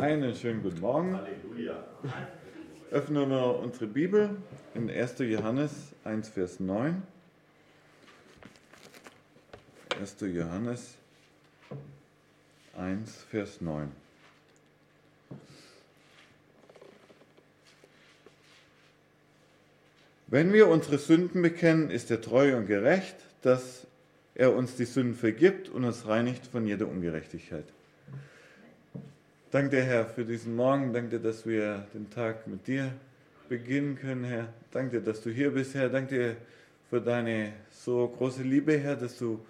Einen schönen guten Morgen. Halleluja. Öffnen wir unsere Bibel in 1. Johannes 1, Vers 9. 1. Johannes 1, Vers 9. Wenn wir unsere Sünden bekennen, ist er treu und gerecht, dass er uns die Sünden vergibt und uns reinigt von jeder Ungerechtigkeit. Danke dir, Herr, für diesen Morgen. Danke dir, dass wir den Tag mit dir beginnen können, Herr. Danke dir, dass du hier bist, Herr. Danke dir für deine so große Liebe, Herr, dass du,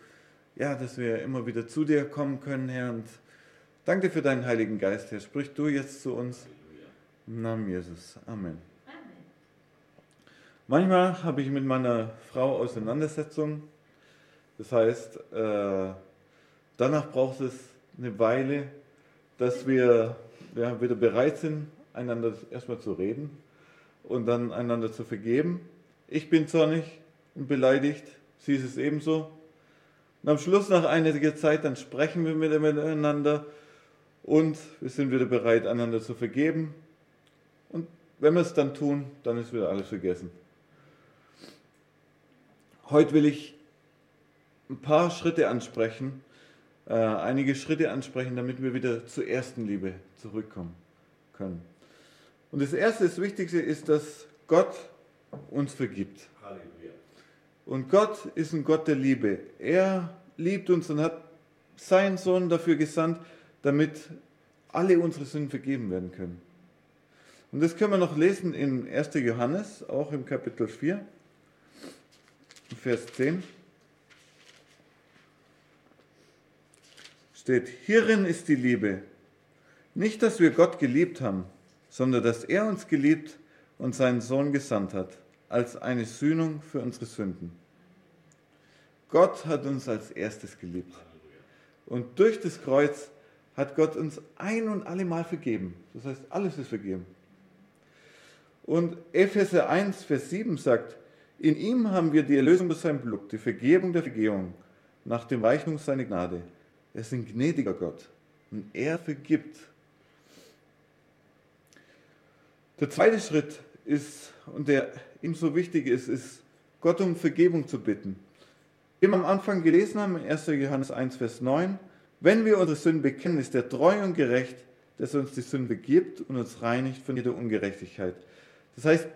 ja, dass wir immer wieder zu dir kommen können, Herr. Und danke dir für deinen Heiligen Geist, Herr. Sprich du jetzt zu uns. Im Namen Jesus. Amen. Manchmal habe ich mit meiner Frau Auseinandersetzungen. Das heißt, äh, danach braucht es eine Weile, dass wir ja, wieder bereit sind, einander erstmal zu reden und dann einander zu vergeben. Ich bin zornig und beleidigt, sie ist es ebenso. Und am Schluss, nach einiger Zeit, dann sprechen wir miteinander und wir sind wieder bereit, einander zu vergeben. Und wenn wir es dann tun, dann ist wieder alles vergessen. Heute will ich ein paar Schritte ansprechen, äh, einige Schritte ansprechen, damit wir wieder zur ersten Liebe zurückkommen können. Und das erste, das Wichtigste ist, dass Gott uns vergibt. Halleluja. Und Gott ist ein Gott der Liebe. Er liebt uns und hat seinen Sohn dafür gesandt, damit alle unsere Sünden vergeben werden können. Und das können wir noch lesen in 1. Johannes, auch im Kapitel 4, Vers 10. Steht, hierin ist die Liebe. Nicht, dass wir Gott geliebt haben, sondern dass er uns geliebt und seinen Sohn gesandt hat, als eine Sühnung für unsere Sünden. Gott hat uns als erstes geliebt. Und durch das Kreuz hat Gott uns ein und alle Mal vergeben. Das heißt, alles ist vergeben. Und Epheser 1, Vers 7 sagt, in ihm haben wir die Erlösung durch sein Blut, die Vergebung der Vergehung, nach dem Weichnung seiner Gnade. Er ist ein gnädiger Gott und er vergibt. Der zweite Schritt ist, und der ihm so wichtig ist, ist, Gott um Vergebung zu bitten. Wie wir am Anfang gelesen haben, in 1. Johannes 1, Vers 9, wenn wir unsere Sünden bekennen, ist er treu und gerecht, dass er uns die Sünde gibt und uns reinigt von jeder Ungerechtigkeit. Das heißt,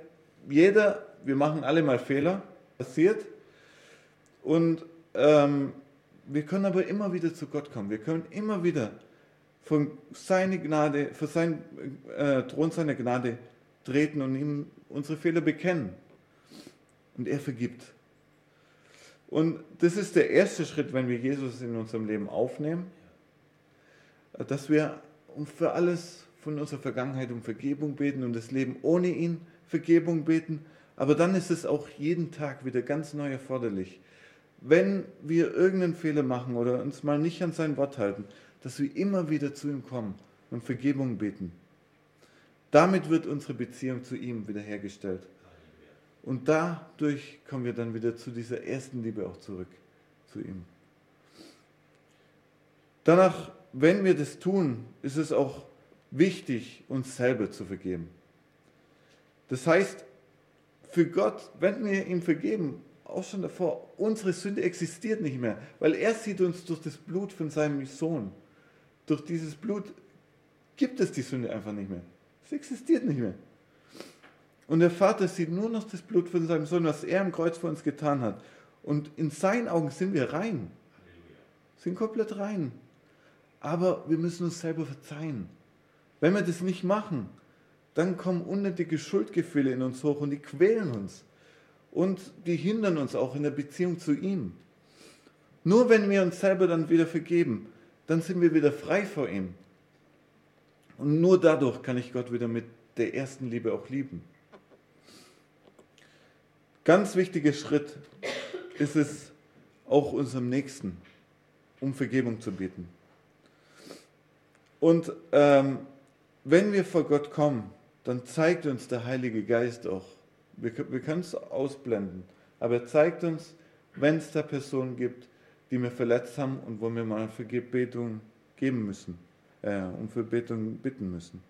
jeder, wir machen alle mal Fehler, passiert. Und ähm, wir können aber immer wieder zu Gott kommen. Wir können immer wieder von seiner Gnade, vor seinen äh, Thron seiner Gnade treten und ihm unsere Fehler bekennen. Und er vergibt. Und das ist der erste Schritt, wenn wir Jesus in unserem Leben aufnehmen, dass wir für alles von unserer Vergangenheit um Vergebung beten und das Leben ohne ihn Vergebung beten. Aber dann ist es auch jeden Tag wieder ganz neu erforderlich, wenn wir irgendeinen Fehler machen oder uns mal nicht an sein Wort halten, dass wir immer wieder zu ihm kommen und Vergebung beten. Damit wird unsere Beziehung zu ihm wiederhergestellt. Und dadurch kommen wir dann wieder zu dieser ersten Liebe auch zurück, zu ihm. Danach, wenn wir das tun, ist es auch wichtig, uns selber zu vergeben. Das heißt, für Gott, wenn wir ihm vergeben, auch schon davor, unsere Sünde existiert nicht mehr, weil er sieht uns durch das Blut von seinem Sohn. Durch dieses Blut gibt es die Sünde einfach nicht mehr. Es existiert nicht mehr. Und der Vater sieht nur noch das Blut von seinem Sohn, was er am Kreuz für uns getan hat. Und in seinen Augen sind wir rein. Sind komplett rein. Aber wir müssen uns selber verzeihen. Wenn wir das nicht machen, dann kommen unnötige Schuldgefühle in uns hoch und die quälen uns. Und die hindern uns auch in der Beziehung zu ihm. Nur wenn wir uns selber dann wieder vergeben, dann sind wir wieder frei vor ihm. Und nur dadurch kann ich Gott wieder mit der ersten Liebe auch lieben. Ganz wichtiger Schritt ist es auch unserem Nächsten, um Vergebung zu bitten. Und ähm, wenn wir vor Gott kommen, dann zeigt uns der Heilige Geist auch, wir, wir können es ausblenden, aber er zeigt uns, wenn es da Personen gibt, die wir verletzt haben und wo wir mal Vergebung geben müssen. äh, um Verbetung bitten müssen.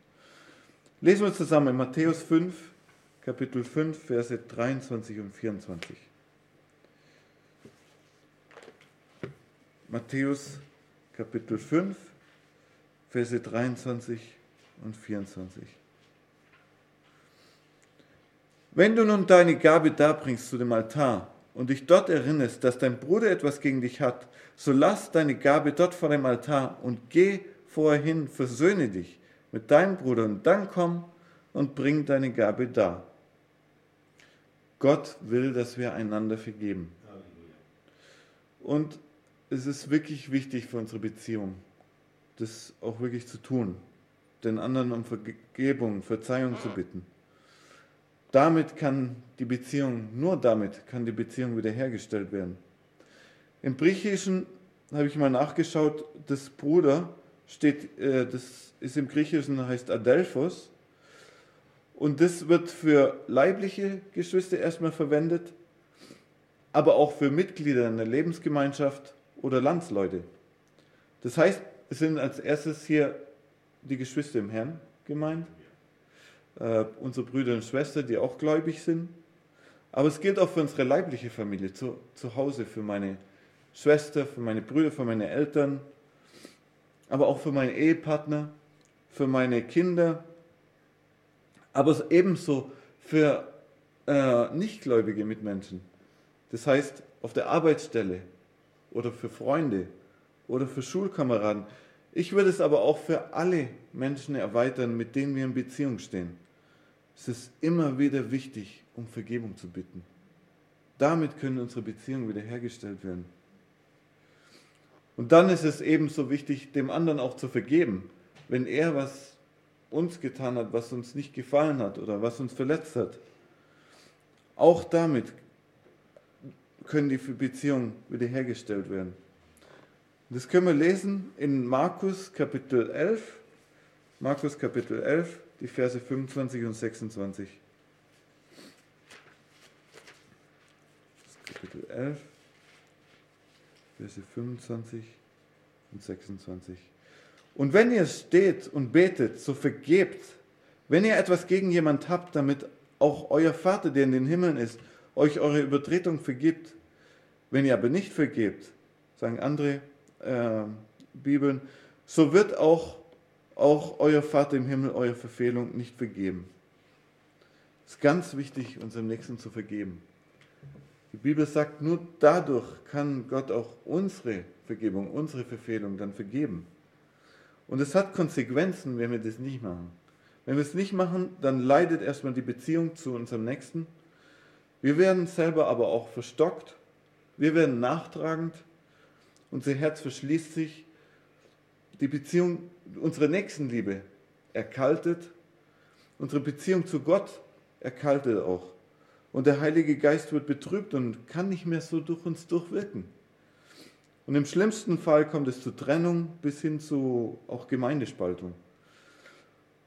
Lesen wir zusammen in Matthäus 5, Kapitel 5, Verse 23 und 24. Matthäus Kapitel 5, Verse 23 und 24. Wenn du nun deine Gabe darbringst zu dem Altar und dich dort erinnerst, dass dein Bruder etwas gegen dich hat, so lass deine Gabe dort vor dem Altar und geh vorher hin, versöhne dich mit deinem Bruder und dann komm und bring deine Gabe dar. Gott will, dass wir einander vergeben. Und es ist wirklich wichtig für unsere Beziehung, das auch wirklich zu tun, den anderen um Vergebung, Verzeihung zu bitten. Damit kann die Beziehung, nur damit kann die Beziehung wiederhergestellt werden. Im Griechischen habe ich mal nachgeschaut, das Bruder steht, äh, das ist im Griechischen heißt Adelphos und das wird für leibliche Geschwister erstmal verwendet, aber auch für Mitglieder in der Lebensgemeinschaft oder Landsleute. Das heißt, es sind als erstes hier die Geschwister im Herrn gemeint, äh, unsere Brüder und Schwestern, die auch gläubig sind. Aber es gilt auch für unsere leibliche Familie, zu, zu Hause, für meine Schwester, für meine Brüder, für meine Eltern, aber auch für meinen Ehepartner, für meine Kinder, aber ebenso für äh, nichtgläubige Mitmenschen. Das heißt, auf der Arbeitsstelle oder für Freunde oder für Schulkameraden. Ich würde es aber auch für alle Menschen erweitern, mit denen wir in Beziehung stehen. Es ist immer wieder wichtig, um Vergebung zu bitten. Damit können unsere Beziehungen wiederhergestellt werden. Und dann ist es ebenso wichtig, dem anderen auch zu vergeben, wenn er was uns getan hat, was uns nicht gefallen hat oder was uns verletzt hat. Auch damit können die Beziehungen wiederhergestellt werden. Das können wir lesen in Markus Kapitel 11, Markus Kapitel 11, die Verse 25 und 26. Kapitel 11, Verse 25 und 26. Und wenn ihr steht und betet, so vergebt, wenn ihr etwas gegen jemand habt, damit auch euer Vater, der in den Himmeln ist, euch eure Übertretung vergibt. Wenn ihr aber nicht vergebt, sagen andere äh, Bibeln, so wird auch, auch euer Vater im Himmel eure Verfehlung nicht vergeben. Es ist ganz wichtig, unserem Nächsten zu vergeben. Die Bibel sagt, nur dadurch kann Gott auch unsere Vergebung, unsere Verfehlung dann vergeben. Und es hat Konsequenzen, wenn wir das nicht machen. Wenn wir es nicht machen, dann leidet erstmal die Beziehung zu unserem Nächsten. Wir werden selber aber auch verstockt. Wir werden nachtragend. Unser Herz verschließt sich. Die Beziehung, unsere Nächstenliebe erkaltet. Unsere Beziehung zu Gott erkaltet auch. Und der Heilige Geist wird betrübt und kann nicht mehr so durch uns durchwirken. Und im schlimmsten Fall kommt es zu Trennung bis hin zu auch Gemeindespaltung.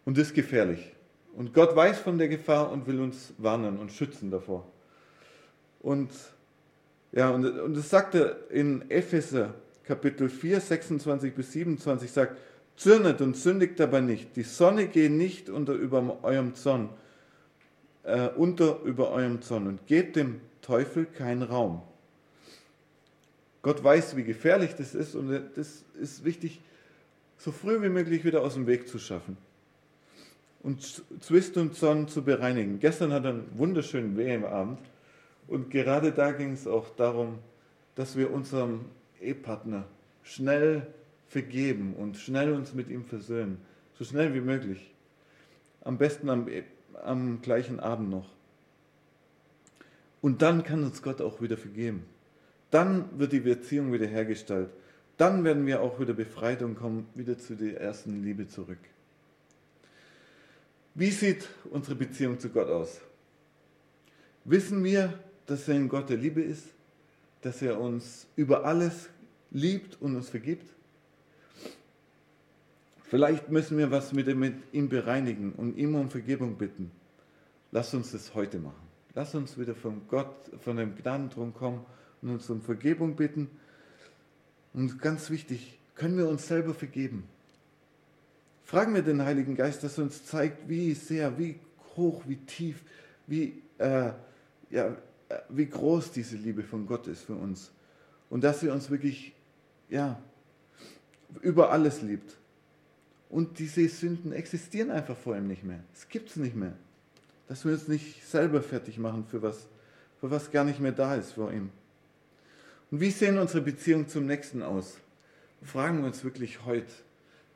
Und das ist gefährlich. Und Gott weiß von der Gefahr und will uns warnen und schützen davor. Und ja, und, und das sagt er in Epheser Kapitel 4, 26 bis 27, sagt, zürnet und sündigt dabei nicht. Die Sonne gehe nicht unter über eurem Zorn äh, unter über eurem Zorn und gebt dem Teufel keinen Raum. Gott weiß, wie gefährlich das ist und das ist wichtig, so früh wie möglich wieder aus dem Weg zu schaffen und Zwist und Zorn zu bereinigen. Gestern hat er einen wunderschönen WM-Abend und gerade da ging es auch darum, dass wir unserem Ehepartner schnell vergeben und schnell uns mit ihm versöhnen. So schnell wie möglich. Am besten am am gleichen Abend noch. Und dann kann uns Gott auch wieder vergeben. Dann wird die Beziehung wieder hergestellt. Dann werden wir auch wieder befreit und kommen wieder zu der ersten Liebe zurück. Wie sieht unsere Beziehung zu Gott aus? Wissen wir, dass er ein Gott der Liebe ist, dass er uns über alles liebt und uns vergibt? Vielleicht müssen wir was mit ihm bereinigen und ihm um Vergebung bitten. Lass uns das heute machen. Lass uns wieder von Gott, von dem Gnadenthron kommen und uns um Vergebung bitten. Und ganz wichtig, können wir uns selber vergeben. fragen wir den Heiligen Geist, dass er uns zeigt, wie sehr, wie hoch, wie tief, wie, äh, ja, wie groß diese Liebe von Gott ist für uns. Und dass er uns wirklich, ja, über alles liebt. Und diese Sünden existieren einfach vor ihm nicht mehr. Es gibt es nicht mehr. Dass wir uns nicht selber fertig machen für was, für was gar nicht mehr da ist vor ihm. Und wie sehen unsere Beziehungen zum Nächsten aus? Fragen wir uns wirklich heute,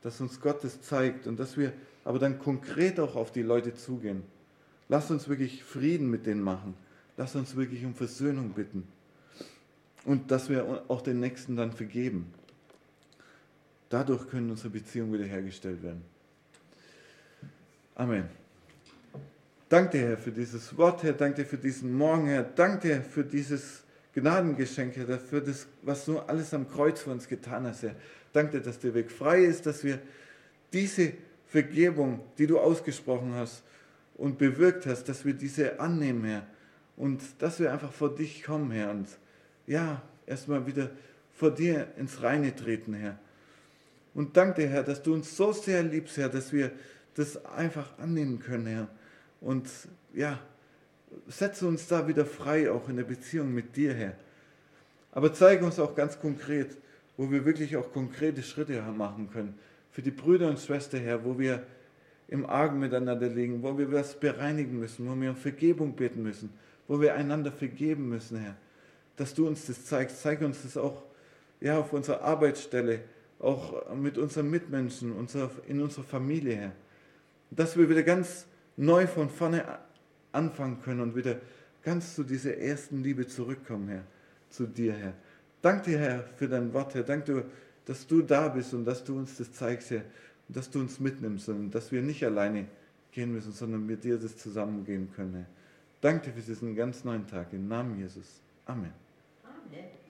dass uns Gott das zeigt und dass wir aber dann konkret auch auf die Leute zugehen. Lass uns wirklich Frieden mit denen machen. Lass uns wirklich um Versöhnung bitten. Und dass wir auch den Nächsten dann vergeben. Dadurch können unsere Beziehungen wiederhergestellt werden. Amen. Danke, Herr, für dieses Wort, Herr. Danke für diesen Morgen, Herr. Danke dir für dieses Gnadengeschenk, Herr, dafür, das, was du alles am Kreuz für uns getan hast, Herr. Danke dass der Weg frei ist, dass wir diese Vergebung, die du ausgesprochen hast und bewirkt hast, dass wir diese annehmen, Herr. Und dass wir einfach vor dich kommen, Herr. Und ja, erstmal wieder vor dir ins Reine treten, Herr. Und danke Herr, dass du uns so sehr liebst, Herr, dass wir das einfach annehmen können, Herr. Und ja, setze uns da wieder frei, auch in der Beziehung mit dir, Herr. Aber zeige uns auch ganz konkret, wo wir wirklich auch konkrete Schritte machen können. Für die Brüder und Schwestern, Herr, wo wir im Argen miteinander liegen, wo wir was bereinigen müssen, wo wir um Vergebung beten müssen, wo wir einander vergeben müssen, Herr. Dass du uns das zeigst. Zeige uns das auch ja, auf unserer Arbeitsstelle, auch mit unseren Mitmenschen, in unserer Familie, Herr. Dass wir wieder ganz neu von vorne anfangen können und wieder ganz zu dieser ersten Liebe zurückkommen, Herr, zu dir, Herr. Danke dir, Herr, für dein Wort, Herr. Danke dass du da bist und dass du uns das zeigst, Herr, und dass du uns mitnimmst und dass wir nicht alleine gehen müssen, sondern mit dir das zusammengehen können, Herr. Danke für diesen ganz neuen Tag. Im Namen Jesus. Amen. Amen.